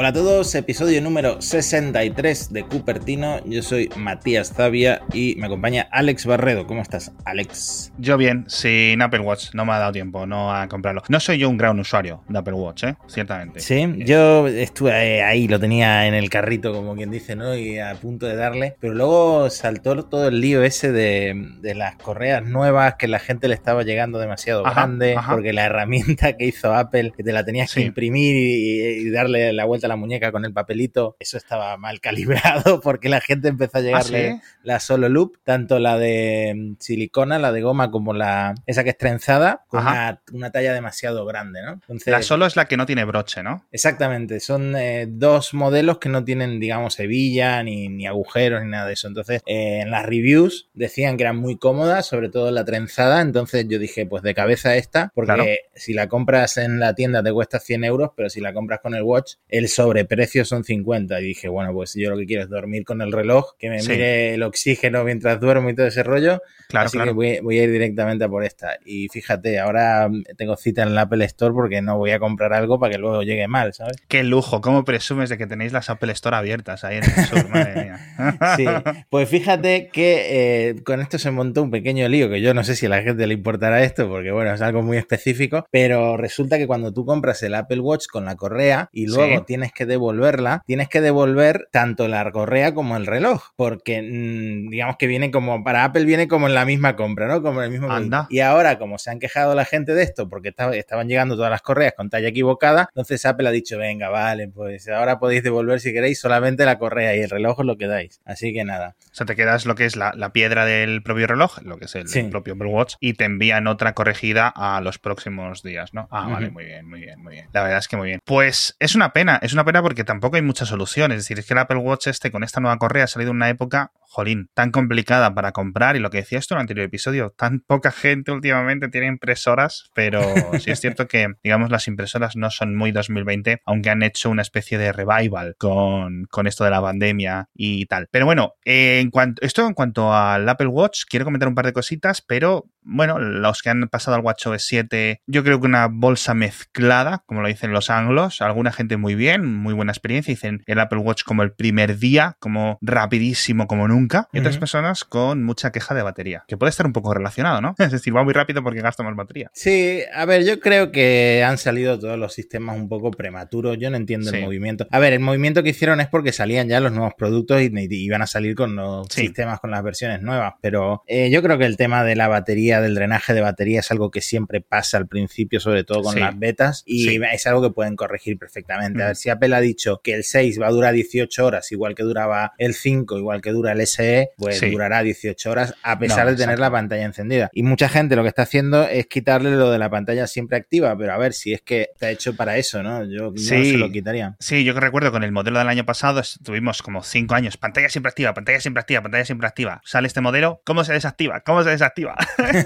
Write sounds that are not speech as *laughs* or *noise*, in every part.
Hola a todos, episodio número 63 de Cupertino. Yo soy Matías Zavia y me acompaña Alex Barredo. ¿Cómo estás, Alex? Yo bien, sin Apple Watch. No me ha dado tiempo no a comprarlo. No soy yo un gran usuario de Apple Watch, ¿eh? Ciertamente. Sí, yo estuve ahí, lo tenía en el carrito, como quien dice, ¿no? Y a punto de darle. Pero luego saltó todo el lío ese de, las correas nuevas que la gente le estaba llegando demasiado grande. Porque la herramienta *laughs* que hizo Apple, que te la tenías que imprimir y darle la vuelta la muñeca con el papelito, eso estaba mal calibrado *laughs* porque la gente empezó a llegarle ¿Ah, la solo loop, tanto la de mm, silicona, la de goma, como la esa que es trenzada, con una, talla demasiado grande, ¿no? la solo es la que no tiene broche, ¿no? Exactamente, son eh, dos modelos que no tienen, digamos, hebilla, ni, agujeros, ni nada de eso. Entonces, eh, en las reviews decían que eran muy cómodas, sobre todo la trenzada, entonces yo dije, pues de cabeza esta, porque si la compras en la tienda te cuesta 100 euros, pero si la compras con el watch, el sobreprecio son 50. Y dije, bueno, pues yo lo que quiero es dormir con el reloj, que me mire el oxígeno mientras duermo y todo ese rollo. Claro, Así que voy, a ir directamente a por esta. Y fíjate, ahora tengo cita en la Apple Store porque no voy a comprar algo para que luego llegue mal, ¿sabes? Qué lujo, ¿cómo presumes de que tenéis las Apple Store abiertas ahí en el sur? *laughs* Madre mía. sí, *laughs* pues fíjate que eh, con esto se montó un pequeño lío, que yo no sé si a la gente le importará esto, porque bueno, es algo muy específico, pero resulta que cuando tú compras el Apple Watch con la correa y luego tienes que devolverla, tienes que devolver tanto la correa como el reloj, porque mm, digamos que viene como, para Apple viene como en la misma compra, ¿no? Como en el mismo... Anda. Y ahora, como se han quejado la gente de esto, porque estaban llegando todas las correas con talla equivocada, entonces Apple ha dicho, venga, vale, pues ahora podéis devolver si queréis solamente la correa y el reloj os lo quedáis. Así que nada. O sea, te quedas lo que es la, piedra del propio reloj, lo que es el, propio Apple Watch, y te envían otra corregida a los próximos días, ¿no? Ah, vale, muy bien, muy bien, muy bien. La verdad es que muy bien. Pues es una pena, es una pena porque tampoco hay muchas soluciones. Es decir, es que el Apple Watch este con esta nueva correa ha salido en una época jolín, tan complicada para comprar y lo que decía esto en el anterior episodio, tan poca gente últimamente tiene impresoras, pero sí es cierto que, digamos, las impresoras no son muy 2020, aunque han hecho una especie de revival con, con esto de la pandemia y tal. Pero bueno, en cuanto, esto en cuanto al Apple Watch, quiero comentar un par de cositas, pero bueno, los que han pasado al WatchOS 7, yo creo que una bolsa mezclada, como lo dicen los anglos, alguna gente muy bien, muy buena experiencia, dicen el Apple Watch como el primer día, como rapidísimo como nunca, y otras personas con mucha queja de batería, que puede estar un poco relacionado, ¿no? *laughs* Es decir, va muy rápido porque gasta más batería. Sí, a ver, yo creo que han salido todos los sistemas un poco prematuros, yo no entiendo el movimiento. A ver, el movimiento que hicieron es porque salían ya los nuevos productos y, iban a salir con los sistemas, con las versiones nuevas, pero eh, yo creo que el tema de la batería del drenaje de batería es algo que siempre pasa al principio, sobre todo con las betas, y es algo que pueden corregir perfectamente. A ver, si Apple ha dicho que el 6 va a durar 18 horas, igual que duraba el 5, igual que dura el SE, pues durará 18 horas a pesar de tener la pantalla encendida. Y mucha gente lo que está haciendo es quitarle lo de la pantalla siempre activa, pero a ver si es que está hecho para eso, ¿no? Yo no se lo quitaría. Sí, yo que recuerdo con el modelo del año pasado tuvimos como 5 años, pantalla siempre activa, pantalla siempre activa, pantalla siempre activa. Sale este modelo, ¿cómo se desactiva? ¿Cómo se desactiva? *laughs*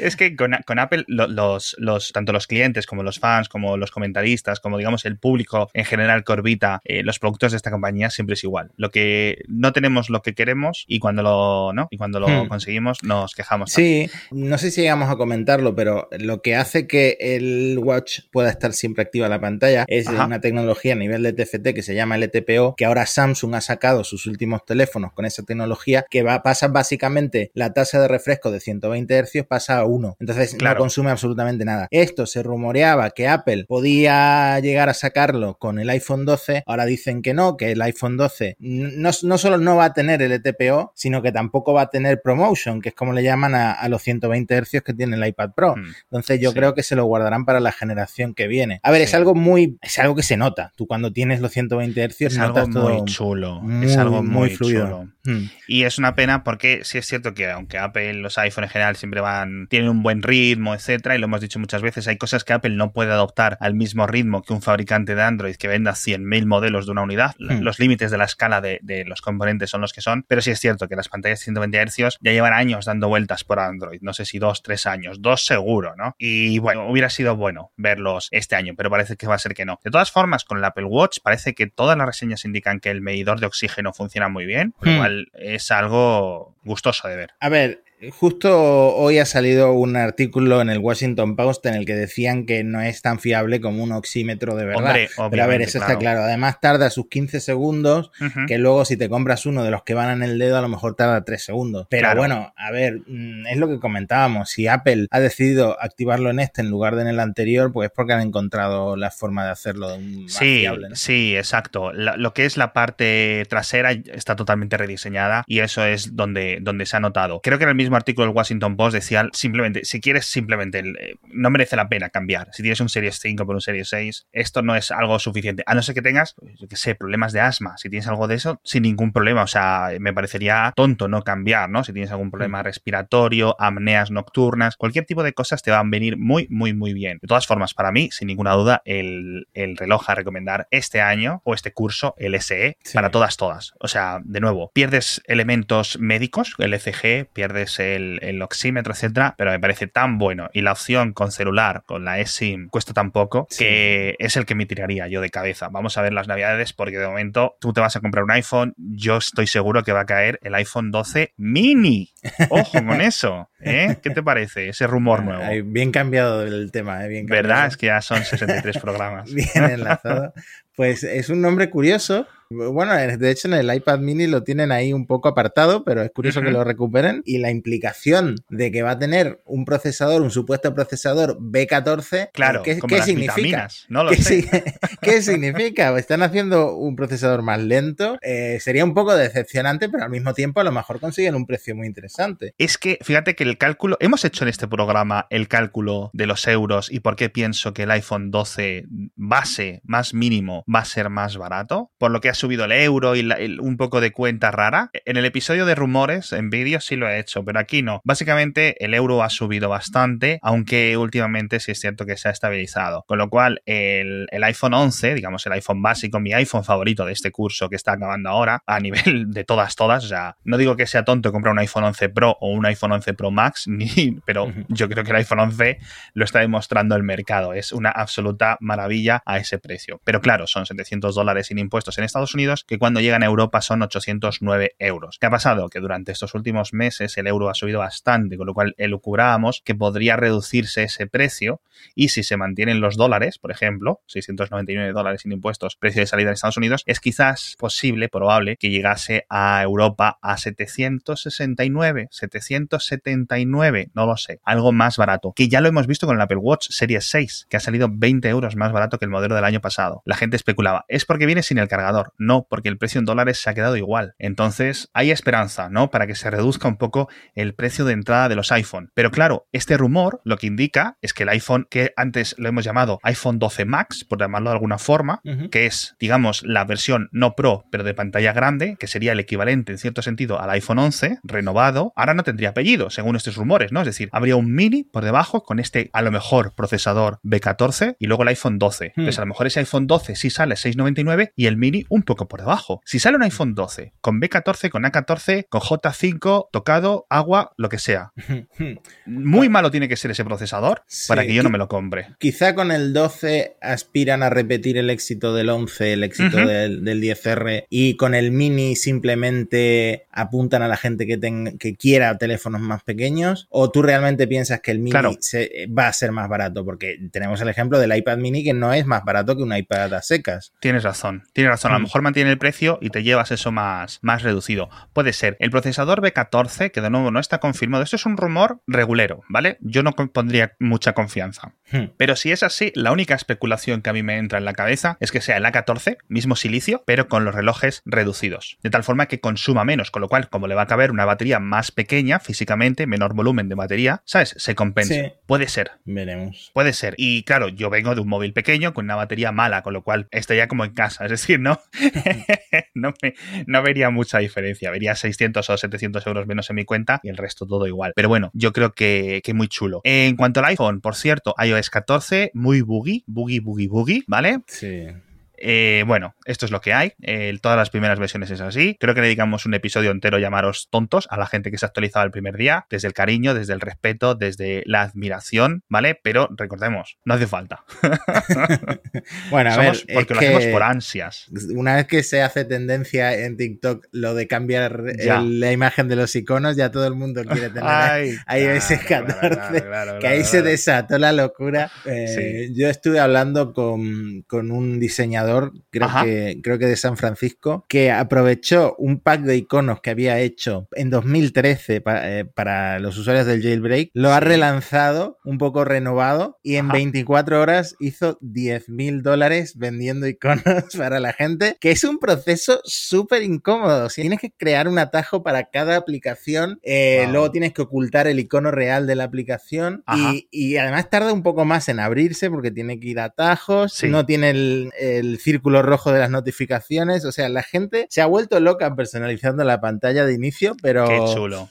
es que con, Apple, los, los, tanto los clientes como los fans, como los comentaristas, como digamos el público en general que orbita eh, los productos de esta compañía, siempre es igual. Lo que no tenemos lo que queremos y cuando lo, ¿no? y cuando lo hmm. conseguimos nos quejamos. Sí, no sé si llegamos a comentarlo, pero lo que hace que el watch pueda estar siempre activa la pantalla es una tecnología a nivel de TFT que se llama LTPO, que ahora Samsung ha sacado sus últimos teléfonos con esa tecnología que va, pasa básicamente la tasa de refresco de 120 Hz pasa a uno. Entonces no consume absolutamente nada. Esto se rumoreaba que Apple podía llegar a sacarlo con el iPhone 12. Ahora dicen que no, que el iPhone 12 no, no solo no va a tener el ETPO, sino que tampoco va a tener Promotion, que es como le llaman a, los 120 Hz que tiene el iPad Pro. Hmm. Entonces yo creo que se lo guardarán para la generación que viene. A ver, es algo muy, es algo que se nota. Tú cuando tienes los 120 Hz es algo muy chulo. es algo muy, fluido. Hmm. Y es una pena porque sí es cierto que aunque Apple, los iPhone en general siempre van, tienen un buen ritmo, etcétera, y lo hemos dicho muchas veces, hay cosas que Apple no puede adoptar al mismo ritmo que un fabricante de Android que venda 100.000 modelos de una unidad. Hmm. Los límites de la escala de, los componentes son los que son, pero sí es cierto que las pantallas de 120 Hz ya llevan años dando vueltas por Android, no sé si dos, tres años, dos seguro, ¿no? Y bueno, hubiera sido bueno verlos este año, pero parece que va a ser que no. De todas formas, con el Apple Watch parece que todas las reseñas indican que el medidor de oxígeno funciona muy bien, lo hmm. cual es algo gustoso de ver. A ver, justo hoy ha salido un artículo en el Washington Post en el que decían que no es tan fiable como un oxímetro de verdad. Pero a ver, eso está claro. Además tarda sus 15 segundos, que luego si te compras uno de los que van en el dedo a lo mejor tarda 3 segundos. Pero bueno, a ver, mm, es lo que comentábamos. Si Apple ha decidido activarlo en este en lugar de en el anterior, pues es porque han encontrado la forma de hacerlo más sí, fiable. Sí, exacto. lo que es la parte trasera está totalmente rediseñada y eso es donde, donde se ha notado. Creo que en el mismo artículo del Washington Post decía simplemente, si quieres simplemente, eh, no merece la pena cambiar. Si tienes un Series 5 por un Series 6, esto no es algo suficiente. A no ser que tengas, yo qué sé, problemas de asma. Si tienes algo de eso, sin ningún problema. O sea, me parecería tonto no cambiar, ¿no? Si tienes algún problema mm. respiratorio, apneas nocturnas, cualquier tipo de cosas te van a venir muy, muy, muy bien. De todas formas, para mí, sin ninguna duda, el, reloj a recomendar este año o este curso, el SE, para todas, todas. O sea, de nuevo, pierdes elementos médicos, el ECG, pierdes el, el oxímetro, etcétera, pero me parece tan bueno y la opción con celular, con la eSIM, cuesta tan poco que es el que me tiraría yo de cabeza. Vamos a ver las navidades porque de momento tú te vas a comprar un iPhone, yo estoy seguro que va a caer el iPhone 12 mini. Ojo con *laughs* eso. ¿eh? ¿Qué te parece ese rumor nuevo? Bien cambiado el tema, ¿eh? Bien ¿Verdad? Es que ya son 63 programas. *laughs* Bien enlazado. Pues es un nombre curioso bueno, de hecho en el iPad mini lo tienen ahí un poco apartado, pero es curioso que lo recuperen. Y la implicación de que va a tener un procesador, un supuesto procesador B14, claro, ¿qué, ¿qué significa? No lo ¿Qué, sé. *laughs* ¿Qué significa? Están haciendo un procesador más lento. Eh, sería un poco decepcionante, pero al mismo tiempo a lo mejor consiguen un precio muy interesante. Es que fíjate que el cálculo, hemos hecho en este programa el cálculo de los euros y por qué pienso que el iPhone 12 base más mínimo va a ser más barato, por lo que ha subido el euro y un poco de cuenta rara. En el episodio de rumores, en vídeo sí lo he hecho, pero aquí no. Básicamente el euro ha subido bastante, aunque últimamente sí es cierto que se ha estabilizado. Con lo cual el, iPhone 11, digamos el iPhone básico, mi iPhone favorito de este curso que está acabando ahora, a nivel *laughs* de todas, todas, o sea, no digo que sea tonto comprar un iPhone 11 Pro o un iPhone 11 Pro Max, *laughs* ni, pero yo creo que el iPhone 11 lo está demostrando el mercado. Es una absoluta maravilla a ese precio. Pero claro, son 700 dólares sin impuestos en Estados Unidos, que cuando llegan a Europa son 809 euros. ¿Qué ha pasado? Que durante estos últimos meses el euro ha subido bastante, con lo cual elucubrábamos que podría reducirse ese precio y si se mantienen los dólares, por ejemplo, 699 dólares sin impuestos, precio de salida en Estados Unidos, es quizás posible, probable, que llegase a Europa a 769, 779, no lo sé, algo más barato, que ya lo hemos visto con el Apple Watch Series 6, que ha salido 20 euros más barato que el modelo del año pasado. La gente especulaba, es porque viene sin el cargador, no, porque el precio en dólares se ha quedado igual. Entonces, hay esperanza, ¿no? Para que se reduzca un poco el precio de entrada de los iPhone. Pero claro, este rumor lo que indica es que el iPhone, que antes lo hemos llamado iPhone 12 Max, por llamarlo de alguna forma, que es, digamos, la versión no Pro, pero de pantalla grande, que sería el equivalente en cierto sentido al iPhone 11, renovado, ahora no tendría apellido, según estos rumores, ¿no? Es decir, habría un mini por debajo con este, a lo mejor, procesador B14 y luego el iPhone 12. Hmm. Entonces, a lo mejor ese iPhone 12 sí sale 699 y el mini un poco por debajo. Si sale un iPhone 12 con B14, con A14, con J5, tocado, agua, lo que sea. Muy malo tiene que ser ese procesador para que yo no me lo compre. Quizá con el 12 aspiran a repetir el éxito del 11, el éxito del, 10R y con el mini simplemente apuntan a la gente que, que quiera teléfonos más pequeños o tú realmente piensas que el mini va a ser más barato porque tenemos el ejemplo del iPad mini que no es más barato que un iPad a secas. Tienes razón, tienes razón. A lo mm. Mejor mantiene el precio y te llevas eso más, más reducido. Puede ser. El procesador B14, que de nuevo no está confirmado, esto es un rumor regulero, ¿vale? Yo no pondría mucha confianza. Hmm. Pero si es así, la única especulación que a mí me entra en la cabeza es que sea el A14, mismo silicio, pero con los relojes reducidos. De tal forma que consuma menos, con lo cual, como le va a caber una batería más pequeña físicamente, menor volumen de batería, ¿sabes? Se compensa. Puede ser. Veremos. Puede ser. Y claro, yo vengo de un móvil pequeño con una batería mala, con lo cual estaría como en casa. Es decir, no, *laughs* no, no vería mucha diferencia. Vería 600 o 700 euros menos en mi cuenta y el resto todo igual. Pero bueno, yo creo que, que muy chulo. En cuanto al iPhone, por cierto, iOS 14, muy boogie, boogie, boogie, boogie, ¿vale? Sí. Eh, bueno, esto es lo que hay. todas las primeras versiones es así. Creo que dedicamos un episodio entero a llamaros tontos a la gente que se ha actualizado el primer día, desde el cariño, desde el respeto, desde la admiración, ¿vale? Pero recordemos, no hace falta. *laughs* bueno, a ver, porque lo hacemos por ansias. Una vez que se hace tendencia en TikTok lo de cambiar la imagen de los iconos, ya todo el mundo quiere tener *laughs* ahí ese 14, que ahí se desató la locura. Eh, yo estuve hablando con, un diseñador, creo que, creo que de San Francisco, que aprovechó un pack de iconos que había hecho en 2013 eh, para, los usuarios del jailbreak, lo ha relanzado un poco renovado y en 24 horas hizo 10 mil dólares vendiendo iconos *laughs* para la gente, que es un proceso súper incómodo. Si tienes que crear un atajo para cada aplicación, eh, luego tienes que ocultar el icono real de la aplicación y, además tarda un poco más en abrirse porque tiene que ir a atajos, no tiene el, círculo rojo de las notificaciones, o sea, la gente se ha vuelto loca personalizando la pantalla de inicio, pero,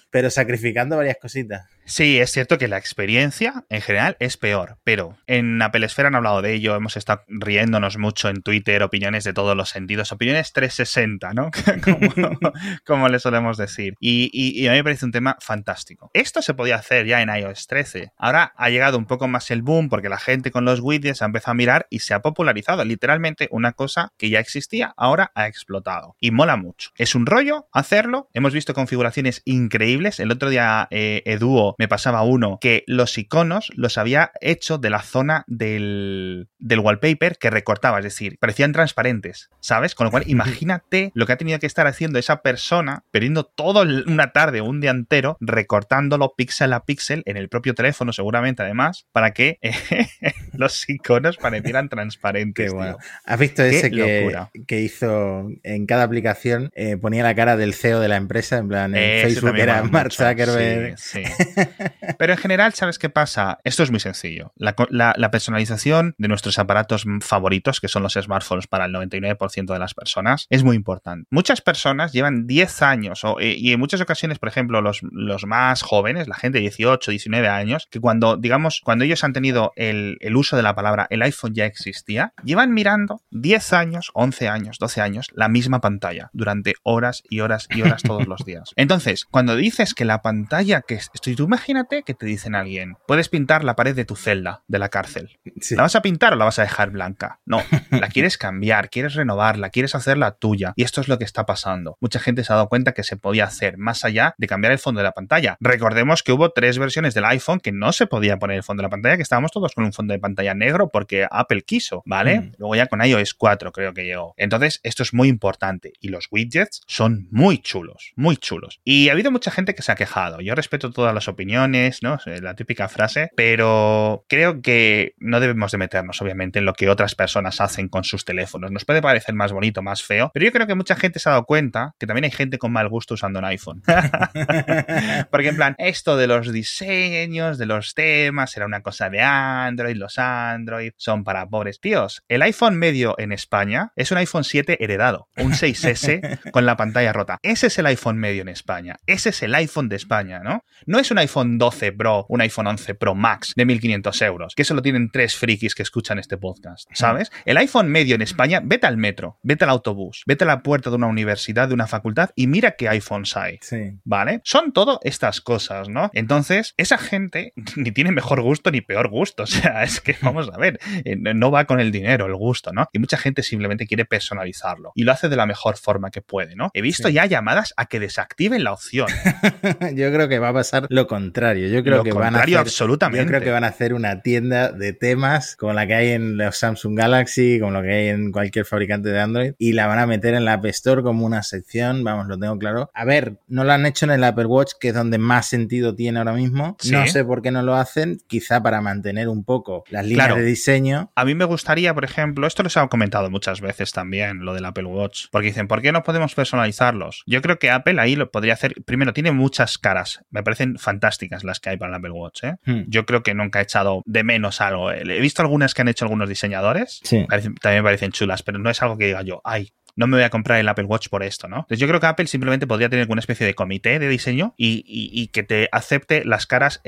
pero sacrificando varias cositas. Sí, es cierto que la experiencia en general es peor, pero en Apple Esfera han hablado de ello, hemos estado riéndonos mucho en Twitter, opiniones de todos los sentidos, opiniones 360, ¿no? *laughs* como, le solemos decir. Y, a mí me parece un tema fantástico. Esto se podía hacer ya en iOS 13. Ahora ha llegado un poco más el boom porque la gente con los widgets ha empezado a mirar y se ha popularizado. Literalmente una cosa que ya existía, ahora ha explotado. Y mola mucho. Es un rollo hacerlo. Hemos visto configuraciones increíbles. El otro día eh, Eduo me pasaba uno que los iconos los había hecho de la zona del, del wallpaper que recortaba, es decir, parecían transparentes, ¿sabes? Con lo cual, *laughs* imagínate lo que ha tenido que estar haciendo esa persona, perdiendo toda una tarde o un día entero, recortándolo píxel a píxel en el propio teléfono, seguramente además, para que *laughs* los iconos parecieran *laughs* transparentes. bueno. ¿Has visto ese que, que, hizo en cada aplicación? Eh, ponía la cara del CEO de la empresa, en plan, en Facebook era Mark Zuckerberg. Sí, sí. Pero en general, ¿sabes qué pasa? Esto es muy sencillo. La, personalización de nuestros aparatos favoritos, que son los smartphones para el 99% de las personas, es muy importante. Muchas personas llevan 10 años, y en muchas ocasiones, por ejemplo, los, los más jóvenes, la gente de 18, 19 años, que cuando, digamos, cuando ellos han tenido el, el uso de la palabra el iPhone ya existía, llevan mirando 10 años, 11 años, 12 años, la misma pantalla durante horas y horas y horas todos los días. *laughs* Entonces, cuando dices que la pantalla que estoy tú imagínate que te dicen a alguien, puedes pintar la pared de tu celda, de la cárcel. ¿La vas a pintar o la vas a dejar blanca? No, la *laughs* quieres cambiar, quieres renovarla, quieres hacerla tuya. Y esto es lo que está pasando. Mucha gente se ha dado cuenta que se podía hacer más allá de cambiar el fondo de la pantalla. Recordemos que hubo tres versiones del iPhone que no se podía poner el fondo de la pantalla, que estábamos todos con un fondo de pantalla negro porque Apple quiso, ¿vale? Mm. Luego ya con iOS 4 creo que llegó. Entonces, esto es muy importante. Y los widgets son muy chulos, muy chulos. Y ha habido mucha gente que se ha quejado. Yo respeto todas las opiniones ¿no? La típica frase, pero creo que no debemos de meternos, obviamente, en lo que otras personas hacen con sus teléfonos. Nos puede parecer más bonito, más feo, pero yo creo que mucha gente se ha dado cuenta que también hay gente con mal gusto usando un iPhone. *laughs* Porque en plan, esto de los diseños, de los temas, era una cosa de Android, los Android son para pobres tíos. El iPhone medio en España es un iPhone 7 heredado, un 6S *laughs* con la pantalla rota. Ese es el iPhone medio en España. Ese es el iPhone de España, ¿no? No es un iPhone 12 Pro, un iPhone 11 Pro Max de 1500 euros, que solo tienen tres frikis que escuchan este podcast, ¿sabes? El iPhone medio en España, vete al metro, vete al autobús, vete a la puerta de una universidad, de una facultad y mira qué iPhones hay, ¿vale? Son todo estas cosas, ¿no? Entonces, esa gente ni tiene mejor gusto ni peor gusto, *laughs* o sea, es que vamos a ver, eh, no va con el dinero, el gusto, ¿no? Y mucha gente simplemente quiere personalizarlo y lo hace de la mejor forma que puede, ¿no? He visto ya llamadas a que desactiven la opción. *laughs* Yo creo que va a pasar lo contrario yo creo que van a hacer, absolutamente. Yo creo que van a hacer una tienda de temas como la que hay en los Samsung Galaxy, como lo que hay en cualquier fabricante de Android, y la van a meter en la App Store como una sección, vamos, lo tengo claro. A ver, no lo han hecho en el Apple Watch, que es donde más sentido tiene ahora mismo. No sé por qué no lo hacen, quizá para mantener un poco las líneas de diseño. A mí me gustaría, por ejemplo, esto les he comentado muchas veces también, lo del Apple Watch, porque dicen, ¿por qué no podemos personalizarlos? Yo creo que Apple ahí lo podría hacer, primero, tiene muchas caras, me parecen fantásticas las que hay para el Apple Watch. ¿eh? Hmm. Yo creo que nunca he echado de menos algo. He visto algunas que han hecho algunos diseñadores, también me parecen chulas, pero no es algo que diga yo, ay, no me voy a comprar el Apple Watch por esto, ¿no? Entonces yo creo que Apple simplemente podría tener alguna especie de comité de diseño y, que te acepte las caras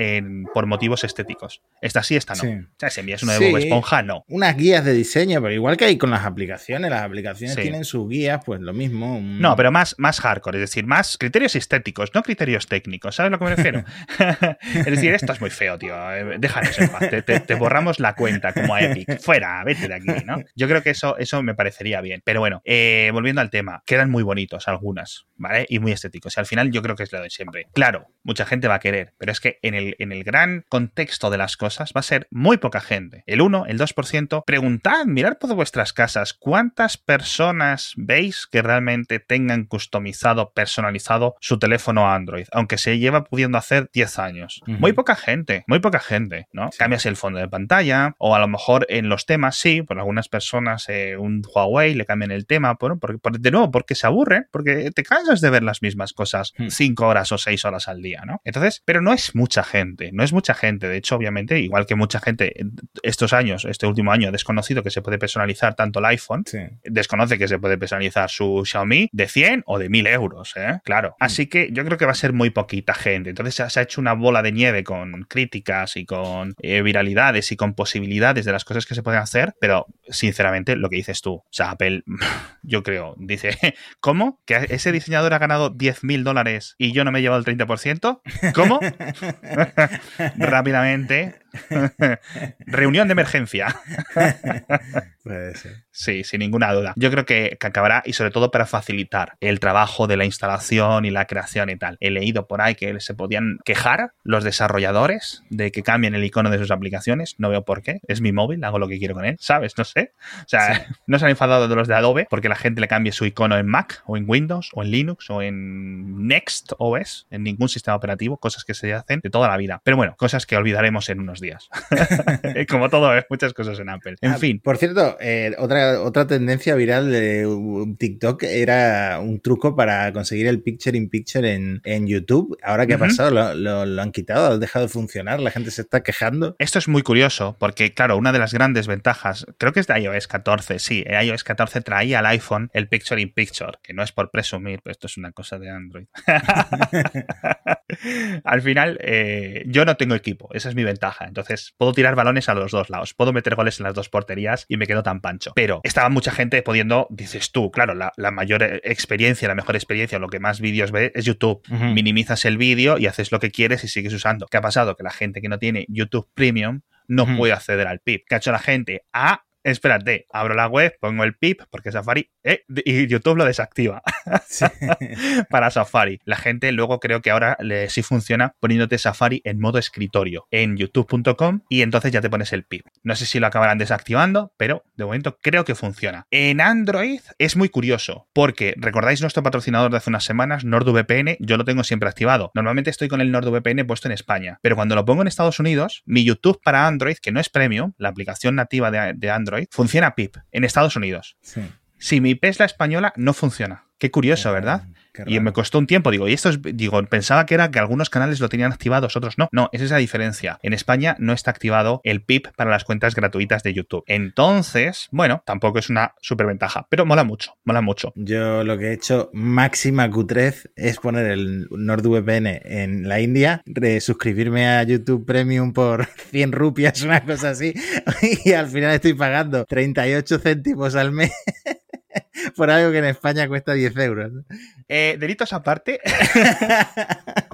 por motivos estéticos. Esta sí, esta no. O sea, si envías una de Bob Esponja, no. Unas guías de diseño, pero igual que hay con las aplicaciones, las aplicaciones tienen sus guías, pues lo mismo. No, pero más, más hardcore, es decir, más criterios estéticos, no criterios técnicos, ¿sabes a lo que me refiero? *laughs* es decir, esto es muy feo, tío. Eh, déjanos en paz. Te, borramos la cuenta como a Epic. Fuera, vete de aquí, ¿no? Yo creo que eso, eso me parecería bien. Pero bueno, eh, volviendo al tema, quedan muy bonitos algunas, ¿vale? Y muy estéticos. Y al final yo creo que es lo de siempre. Claro, mucha gente va a querer, pero es que en el, en el gran contexto de las cosas va a ser muy poca gente. El 1, el 2%. Preguntad, mirad por vuestras casas, ¿cuántas personas veis que realmente tengan customizado, personalizado su teléfono Android? Aunque se lleva pudiendo hacer 10 años. Muy poca gente, muy poca gente, ¿no? Cambias el fondo de pantalla o a lo mejor en los temas, sí, por algunas personas eh, un Huawei le cambian el tema, bueno, porque, de nuevo, porque se aburren, porque te cansas de ver las mismas cosas 5 horas o 6 horas al día, ¿no? Entonces, pero no es mucha gente, no es mucha gente. De hecho, obviamente, igual que mucha gente estos años, este último año, ha desconocido que se puede personalizar tanto el iPhone, desconoce que se puede personalizar su Xiaomi de 100 o de 1000 euros, ¿eh? Claro. Así que yo creo que va a ser muy poquita gente. Entonces se ha hecho una bola de nieve con críticas y con eh, viralidades y con posibilidades de las cosas que se pueden hacer, pero sinceramente lo que dices tú, o sea, Apple, yo creo, dice, *laughs* ¿cómo? ¿Que ese diseñador ha ganado 10 mil dólares y yo no me he llevado el 30%? ¿Cómo? *laughs* *laughs* Rápidamente *laughs* Reunión de emergencia. *laughs* Puede ser. Sí, sin ninguna duda. Yo creo que, acabará y sobre todo para facilitar el trabajo de la instalación y la creación y tal. He leído por ahí que se podían quejar los desarrolladores de que cambien el icono de sus aplicaciones. No veo por qué. Es mi móvil, hago lo que quiero con él, ¿sabes? No sé. O sea, *laughs* no se han enfadado de los de Adobe porque la gente le cambie su icono en Mac o en Windows o en Linux o en Next OS, en ningún sistema operativo, cosas que se hacen de toda la vida. Pero bueno, cosas que olvidaremos en unos días. *laughs* Como todo, ¿eh? muchas cosas en Apple. En ah, fin. Por cierto, eh, otra, otra tendencia viral de TikTok era un truco para conseguir el picture in picture en, YouTube. Ahora que ha pasado, lo, han quitado, ha dejado de funcionar, la gente se está quejando. Esto es muy curioso porque, claro, una de las grandes ventajas, creo que es de iOS 14, sí, iOS 14 traía al iPhone el picture in picture, que no es por presumir, pero esto es una cosa de Android. *laughs* *laughs* Al final, eh, yo no tengo equipo, esa es mi ventaja. Entonces, puedo tirar balones a los dos lados, puedo meter goles en las dos porterías y me quedo tan pancho. Pero estaba mucha gente pudiendo, dices tú, claro, la, mayor experiencia, la mejor experiencia, lo que más vídeos ve es YouTube. Minimizas el vídeo y haces lo que quieres y sigues usando. ¿Qué ha pasado? Que la gente que no tiene YouTube Premium no puede acceder al PIB. ¿Qué ha hecho la gente? Ah, espérate, abro la web, pongo el pip, porque Safari, eh, y YouTube lo desactiva *laughs* para Safari. La gente luego creo que ahora le, sí funciona poniéndote Safari en modo escritorio en youtube.com y entonces ya te pones el pip. No sé si lo acabarán desactivando, pero de momento creo que funciona. En Android es muy curioso, porque recordáis nuestro patrocinador de hace unas semanas, NordVPN, yo lo tengo siempre activado. Normalmente estoy con el NordVPN puesto en España, pero cuando lo pongo en Estados Unidos, mi YouTube para Android, que no es premium, la aplicación nativa de Android, funciona PIP en Estados Unidos. Si mi IP es la española, no funciona. Qué curioso, ¿verdad? Y me costó un tiempo, digo, y esto es, digo, pensaba que era que algunos canales lo tenían activado, otros no. No, esa es la diferencia. En España no está activado el PIP para las cuentas gratuitas de YouTube. Entonces, bueno, tampoco es una superventaja, pero mola mucho, mola mucho. Yo lo que he hecho máxima Q3 es poner el NordVPN en la India, suscribirme a YouTube Premium por *laughs* 100 rupias, una cosa así, *laughs* y al final estoy pagando 38 céntimos al mes por algo que en España cuesta 10 euros. Eh, delitos aparte. *laughs*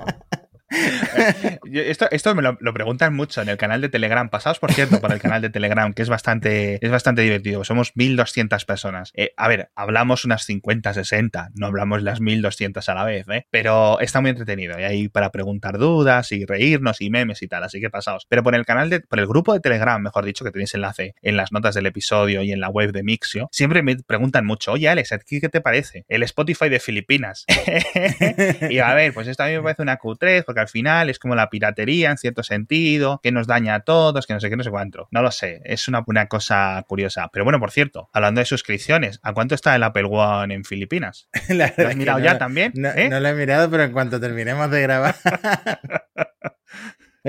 esto, esto me lo, preguntan mucho en el canal de Telegram. Pasados, por cierto, por el canal de Telegram, que es bastante, es bastante divertido. Somos 1200 personas. Eh, a ver, hablamos unas 50, 60. No hablamos las 1200 a la vez, ¿eh? Pero está muy entretenido. Y ahí para preguntar dudas y reírnos y memes y tal. Así que pasaos. Pero por el canal de, por el grupo de Telegram, mejor dicho, que tenéis enlace en las notas del episodio y en la web de Mixio, siempre me preguntan mucho, oye Alex, ¿qué te parece? El Spotify de Filipinas. *laughs* y a ver, pues esto a mí me parece una Q3, porque al final es como la piratería en cierto sentido, que nos daña a todos, que no sé qué, no sé cuánto. No lo sé, es una, una cosa curiosa. Pero bueno, por cierto, hablando de suscripciones, ¿a cuánto está el Apple One en Filipinas? *laughs* ¿Lo has mirado ya también? No, ¿Eh? no lo he mirado, pero en cuanto terminemos de grabar. *laughs*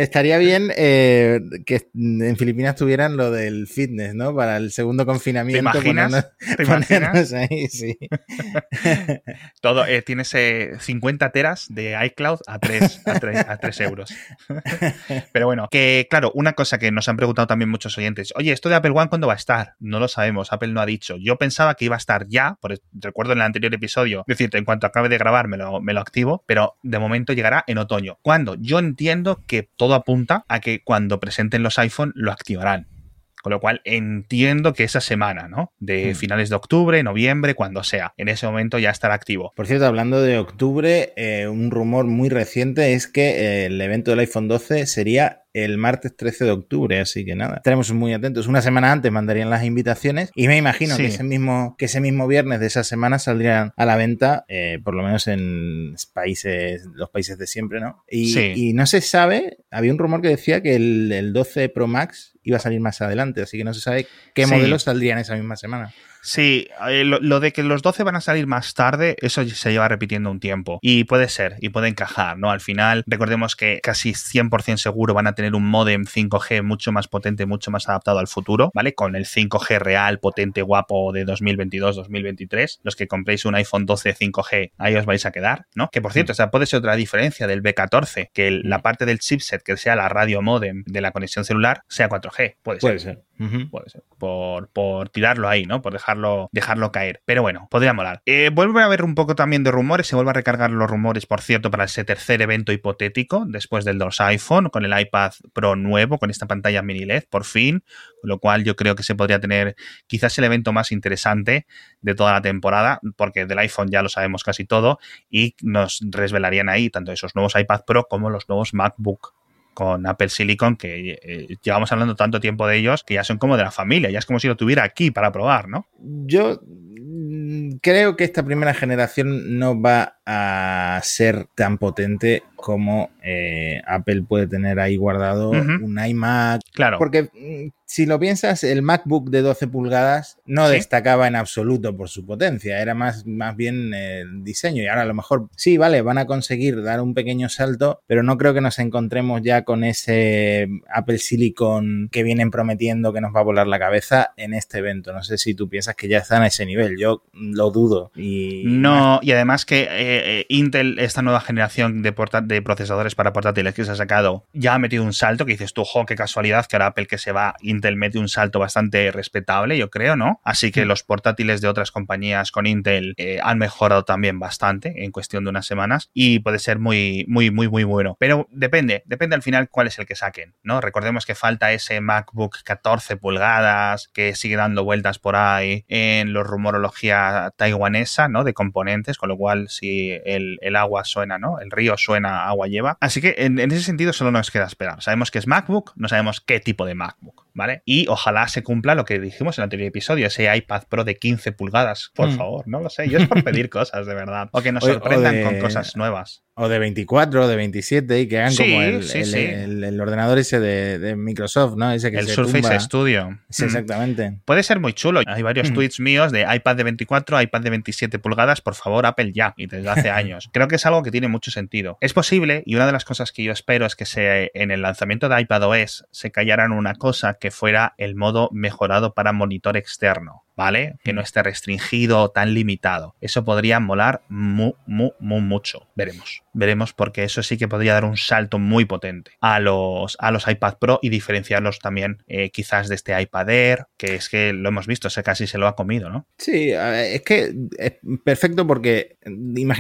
Estaría bien eh, que en Filipinas tuvieran lo del fitness, ¿no? Para el segundo confinamiento. ¿Te imaginas? ¿Te *laughs* imaginas? Ahí, sí. *laughs* Todo, eh, tienes 50 eh, teras de iCloud a 3, a 3, euros. *laughs* Pero bueno, que claro, una cosa que nos han preguntado también muchos oyentes, oye, ¿esto de Apple One cuándo va a estar? No lo sabemos, Apple no ha dicho. Yo pensaba que iba a estar ya, por, recuerdo en el anterior episodio, decirte, en cuanto acabe de grabar me lo, me lo activo, pero de momento llegará en otoño. ¿Cuándo? Yo entiendo que todo apunta a que cuando presenten los iPhone lo activarán. Con lo cual entiendo que esa semana, ¿no? De hmm. finales de octubre, noviembre, cuando sea. En ese momento ya estará activo. Por cierto, hablando de octubre, eh, un rumor muy reciente es que eh, el evento del iPhone 12 sería el martes 13 de octubre, así que nada, estaremos muy atentos. Una semana antes mandarían las invitaciones y me imagino que, ese mismo, que ese mismo viernes de esa semana saldrían a la venta, eh, por lo menos en países, los países de siempre, ¿no? Y, no se sabe, había un rumor que decía que el, 12 Pro Max iba a salir más adelante, así que no se sabe qué modelos saldrían esa misma semana. Sí, eh, lo, de que los 12 van a salir más tarde, eso se lleva repitiendo un tiempo. Y puede ser, y puede encajar, ¿no? Al final, recordemos que casi 100% seguro van a tener un modem 5G mucho más potente, mucho más adaptado al futuro, ¿vale? Con el 5G real, potente, guapo de 2022-2023. Los que compréis un iPhone 12 5G, ahí os vais a quedar, ¿no? Que por cierto, mm. esa puede ser otra diferencia del B14, que la mm. parte del chipset que sea la radio modem de la conexión celular sea 4G. Puede ser. Puede ser. Puede ser. Por, por tirarlo ahí, ¿no? Por dejar dejarlo, caer. Pero bueno, podría molar. Eh, vuelve a haber un poco también de rumores, se vuelve a recargar los rumores, por cierto, para ese tercer evento hipotético, después del 2 iPhone, con el iPad Pro nuevo, con esta pantalla mini LED, por fin, con lo cual yo creo que se podría tener quizás el evento más interesante de toda la temporada, porque del iPhone ya lo sabemos casi todo, y nos resvelarían ahí tanto esos nuevos iPad Pro como los nuevos MacBook con Apple Silicon, que eh, llevamos hablando tanto tiempo de ellos, que ya son como de la familia, ya es como si lo tuviera aquí para probar, ¿no? Yo mm, creo que esta primera generación no va a ser tan potente como eh, Apple puede tener ahí guardado un iMac. Claro. Porque mm, si lo piensas, el MacBook de 12 pulgadas no destacaba en absoluto por su potencia, era más, más bien el diseño. Y ahora a lo mejor sí, vale, van a conseguir dar un pequeño salto, pero no creo que nos encontremos ya con ese Apple Silicon que vienen prometiendo que nos va a volar la cabeza en este evento. No sé si tú piensas que ya están a ese nivel, yo lo dudo. Y no, y además que eh, Intel, esta nueva generación de, de procesadores para portátiles que se ha sacado, ya ha metido un salto que dices tú, jo, qué casualidad que ahora Apple que se va, Intel mete un salto bastante respetable, yo creo, ¿no? Así que mm. los portátiles de otras compañías con Intel eh, han mejorado también bastante en cuestión de unas semanas y puede ser muy, muy, muy, muy bueno. Pero depende, depende al final cuál es el que saquen, ¿no? Recordemos que falta ese MacBook 14 pulgadas que sigue dando vueltas por ahí en la rumorología taiwanesa, ¿no? De componentes, con lo cual si el, agua suena, ¿no? El río suena, agua lleva. Así que en, ese sentido solo nos queda esperar. Sabemos que es MacBook, no sabemos qué tipo de MacBook, ¿vale? Y ojalá se cumpla lo que dijimos en el anterior episodio, ese iPad Pro de 15 pulgadas, por mm. favor, no lo sé. Yo es por pedir *laughs* cosas, de verdad. O que nos sorprendan con cosas nuevas. O de 24 o de 27 y que hagan como el, ordenador ese de, Microsoft, ¿no? Ese que el Surface Studio. Sí, mm. exactamente. Puede ser muy chulo. Hay varios mm. tweets míos de iPad de 24, iPad de 27 pulgadas, por favor, Apple ya. Y desde hace años. Creo que es algo que tiene mucho sentido. Es posible, y una de las cosas que yo espero es que se, en el lanzamiento de iPadOS se callaran una cosa que fuera el modo mejorado para monitor externo. ¿vale? Que no esté restringido o tan limitado. Eso podría molar muy, muy, muy mucho. Veremos. Veremos porque eso sí que podría dar un salto muy potente a los, a los iPad Pro y diferenciarlos también eh, quizás de este iPad Air, que es que lo hemos visto, ese casi se lo ha comido, ¿no? Sí, es que es perfecto porque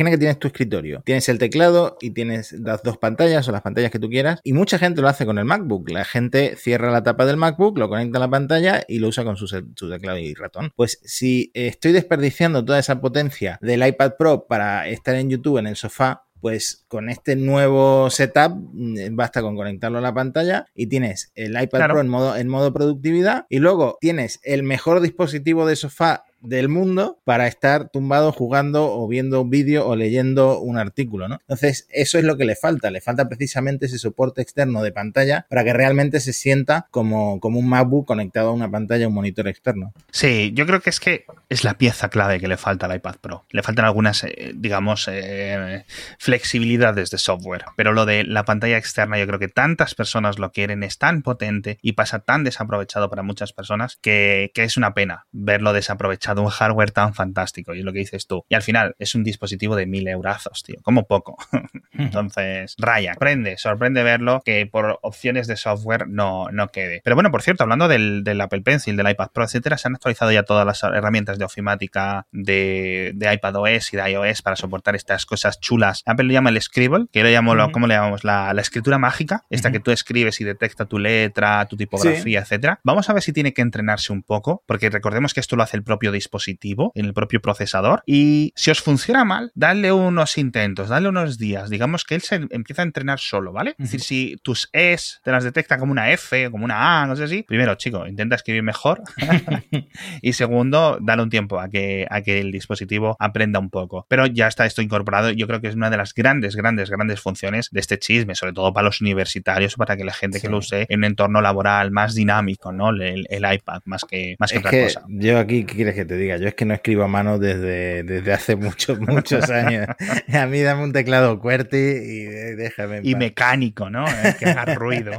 imagina que tienes tu escritorio, tienes el teclado y tienes las dos pantallas o las pantallas que tú quieras y mucha gente lo hace con el MacBook. La gente cierra la tapa del MacBook, lo conecta a la pantalla y lo usa con su, su teclado y ratón. Pues si estoy desperdiciando toda esa potencia del iPad Pro para estar en YouTube en el sofá, pues con este nuevo setup mm, basta con conectarlo a la pantalla y tienes el iPad Pro en modo, en modo productividad y luego tienes el mejor dispositivo de sofá del mundo para estar tumbado jugando o viendo un vídeo o leyendo un artículo, ¿no? Entonces, eso es lo que le falta. Le falta precisamente ese soporte externo de pantalla para que realmente se sienta como, como un MacBook conectado a una pantalla, un monitor externo. Sí, yo creo que es que es la pieza clave que le falta al iPad Pro. Le faltan algunas, eh, digamos, eh, flexibilidades de software, pero lo de la pantalla externa yo creo que tantas personas lo quieren, es tan potente y pasa tan desaprovechado para muchas personas que, que es una pena verlo desaprovechado, un hardware tan fantástico, y es lo que dices tú. Y al final es un dispositivo de mil eurazos, tío, como poco. *laughs* Entonces, raya, sorprende, sorprende verlo que por opciones de software no, no quede. Pero bueno, por cierto, hablando del, del Apple Pencil, del iPad Pro, etcétera, se han actualizado ya todas las herramientas de ofimática de, de iPadOS y de iOS para soportar estas cosas chulas. Apple lo llama el Scribble, que lo llamo, ¿cómo le llamamos? La, la escritura mágica, esta que tú escribes y detecta tu letra, tu tipografía, etcétera. Vamos a ver si tiene que entrenarse un poco, porque recordemos que esto lo hace el propio dispositivo, en el propio procesador. Y si os funciona mal, dale unos intentos, dale unos días. Digamos que él se empieza a entrenar solo, ¿vale? Es decir, si tus es te las detecta como una F, como una A, no sé si, primero, chico, intenta escribir mejor. *laughs* *laughs* y segundo, dale un tiempo a que, a que el dispositivo aprenda un poco. Pero ya está esto incorporado. Yo creo que es una de las grandes, grandes, grandes funciones de este chisme, sobre todo para los universitarios, para que la gente que lo use en un entorno laboral más dinámico, ¿no? El, iPad, más que, más que otra cosa. Yo aquí, ¿qué quieres que te diga? Yo es que no escribo a mano desde, desde hace muchos, muchos años. *laughs* a mí dame un teclado QWERTY y déjame. y mecánico, ¿no? que haga ruido.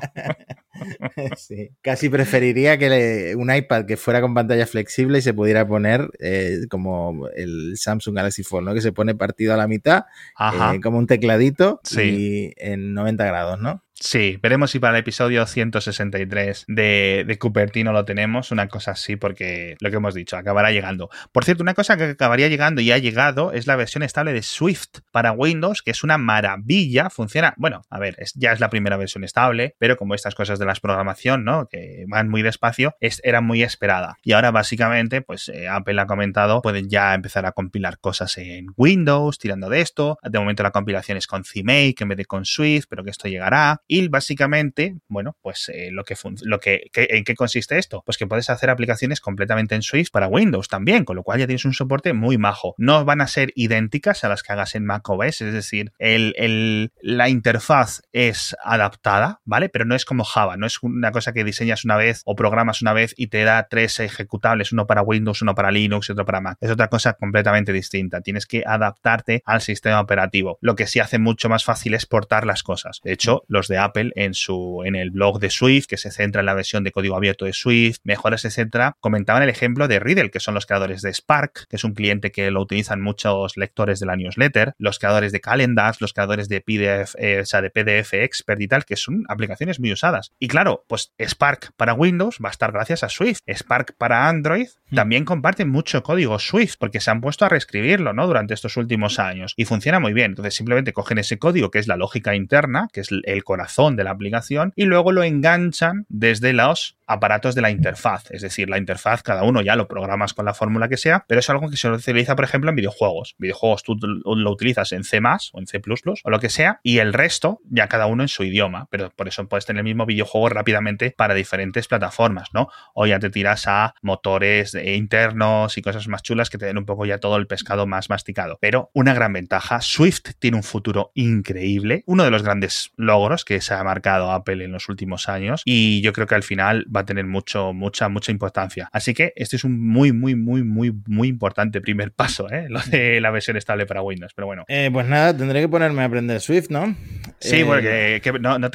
*laughs* sí. Casi preferiría que un iPad que fuera con pantalla flexible y se pudiera poner eh, como el Samsung Galaxy Fold, ¿no? Que se pone partido a la mitad, eh, como un tecladito y en 90 grados, ¿no? Sí, veremos si para el episodio 163 de, de Cupertino lo tenemos, una cosa así, porque lo que hemos dicho, acabará llegando. Por cierto, una cosa que acabaría llegando y ha llegado es la versión estable de Swift para Windows, que es una maravilla, funciona, bueno, a ver, ya es la primera versión estable, pero como estas cosas de las programación, ¿no? Que van muy despacio, es, era muy esperada. Y ahora básicamente, pues eh, Apple ha comentado, pueden ya empezar a compilar cosas en Windows, tirando de esto. De momento la compilación es con CMake en vez de con Swift, pero que esto llegará. Y básicamente, bueno, pues eh, lo que, lo que, ¿en qué consiste esto? Pues que puedes hacer aplicaciones completamente en Swift para Windows también, con lo cual ya tienes un soporte muy majo. No van a ser idénticas a las que hagas en macOS, es decir, el, la interfaz es adaptada, ¿vale? Pero no es como Java, no es una cosa que diseñas una vez o programas una vez y te da tres ejecutables, uno para Windows, uno para Linux y otro para Mac. Es otra cosa completamente distinta. Tienes que adaptarte al sistema operativo. Lo que sí hace mucho más fácil es portar las cosas. De hecho, los de Apple en su en el blog de Swift, que se centra en la versión de código abierto de Swift, mejoras, etcétera, comentaban el ejemplo de Riddle, que son los creadores de Spark, que es un cliente que lo utilizan muchos lectores de la newsletter, los creadores de Calendars, los creadores de PDF, eh, o sea, de PDF Expert y tal, que son aplicaciones muy usadas. Y claro, pues Spark para Windows va a estar gracias a Swift. Spark para Android mm. también comparten mucho código Swift porque se han puesto a reescribirlo, ¿no? Durante estos últimos años y funciona muy bien. Entonces simplemente cogen ese código que es la lógica interna, que es el corazón de la aplicación y luego lo enganchan desde los aparatos de la interfaz. Es decir, la interfaz cada uno ya lo programas con la fórmula que sea, pero es algo que se utiliza, por ejemplo, en videojuegos. Videojuegos tú lo utilizas en C o en C o lo que sea, y el resto ya cada uno en su idioma, pero por eso puedes tener el mismo videojuego rápidamente para diferentes plataformas, ¿no? O ya te tiras a motores internos y cosas más chulas que te den un poco ya todo el pescado más masticado. Pero una gran ventaja, Swift tiene un futuro increíble, uno de los grandes logros que se ha marcado Apple en los últimos años, y yo creo que al final va a tener mucho, mucha, mucha importancia. Así que este es un muy, muy, muy, muy, muy importante primer paso, ¿eh? Lo de la versión estable para Windows. Pero bueno. Eh, pues nada, tendré que ponerme a aprender Swift, ¿no? Sí, eh, porque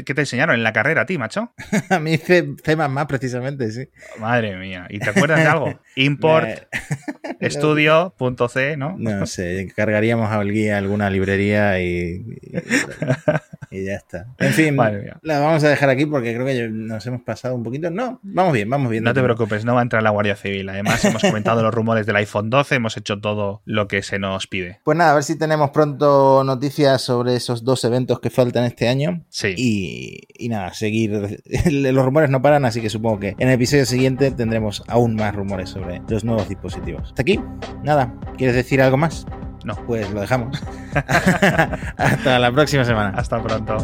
¿qué te enseñaron en la carrera a ti, macho? *laughs* a mí C, más precisamente, sí. Madre mía. ¿Y te acuerdas de algo? *laughs* Import, *laughs* estudio.c, ¿no? No sé, cargaríamos a alguna librería y, y, ya está. En fin, la vamos a dejar aquí porque creo que nos hemos pasado un poquito. No, vamos bien, vamos bien. No te preocupes, no va a entrar la Guardia Civil. Además, hemos comentado los rumores del iPhone 12, hemos hecho todo lo que se nos pide. Pues nada, a ver si tenemos pronto noticias sobre esos dos eventos que faltan este año. Sí. Y, nada, seguir. *laughs* Los rumores no paran, así que supongo que en el episodio siguiente tendremos aún más rumores sobre los nuevos dispositivos. Hasta aquí, nada. ¿Quieres decir algo más? No. Pues lo dejamos. *laughs* *laughs* Hasta la próxima semana. Hasta pronto.